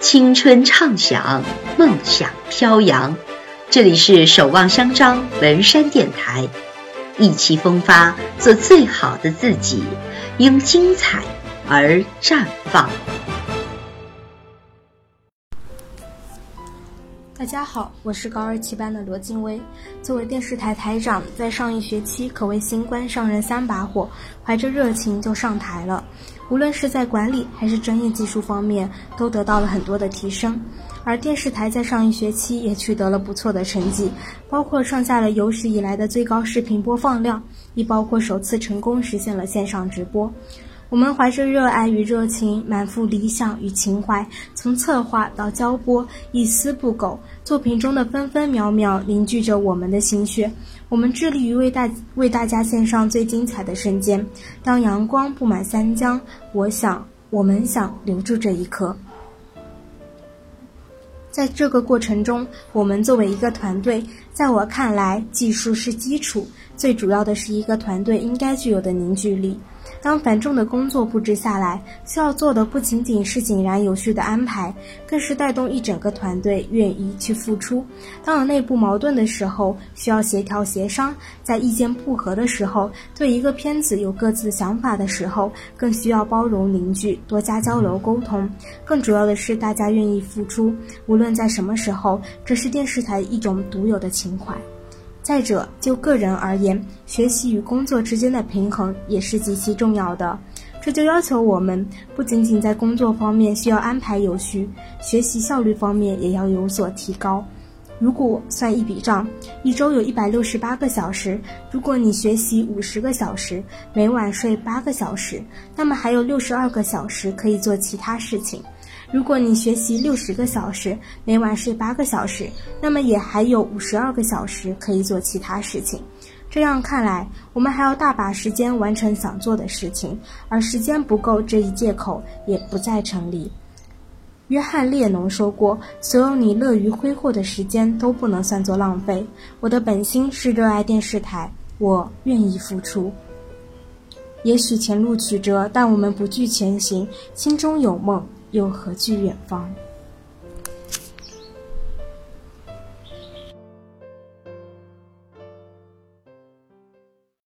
青春畅想，梦想飘扬。这里是守望相张文山电台，意气风发，做最好的自己，因精彩而绽放。大家好，我是高二七班的罗静薇。作为电视台台长，在上一学期可谓新官上任三把火，怀着热情就上台了。无论是在管理还是专业技术方面，都得到了很多的提升。而电视台在上一学期也取得了不错的成绩，包括创下了有史以来的最高视频播放量，亦包括首次成功实现了线上直播。我们怀着热爱与热情，满腹理想与情怀，从策划到交播，一丝不苟。作品中的分分秒秒凝聚着我们的心血。我们致力于为大为大家献上最精彩的瞬间。当阳光布满三江，我想，我们想留住这一刻。在这个过程中，我们作为一个团队，在我看来，技术是基础，最主要的是一个团队应该具有的凝聚力。当繁重的工作布置下来，需要做的不仅仅是井然有序的安排，更是带动一整个团队愿意去付出。当有内部矛盾的时候，需要协调协商；在意见不合的时候，对一个片子有各自想法的时候，更需要包容凝聚，多加交流沟通。更主要的是，大家愿意付出，无论在什么时候，这是电视台一种独有的情怀。再者，就个人而言，学习与工作之间的平衡也是极其重要的。这就要求我们不仅仅在工作方面需要安排有序，学习效率方面也要有所提高。如果算一笔账，一周有一百六十八个小时，如果你学习五十个小时，每晚睡八个小时，那么还有六十二个小时可以做其他事情。如果你学习六十个小时，每晚睡八个小时，那么也还有五十二个小时可以做其他事情。这样看来，我们还有大把时间完成想做的事情，而时间不够这一借口也不再成立。约翰列侬说过：“所有你乐于挥霍的时间都不能算作浪费。”我的本心是热爱电视台，我愿意付出。也许前路曲折，但我们不惧前行，心中有梦。又何惧远方？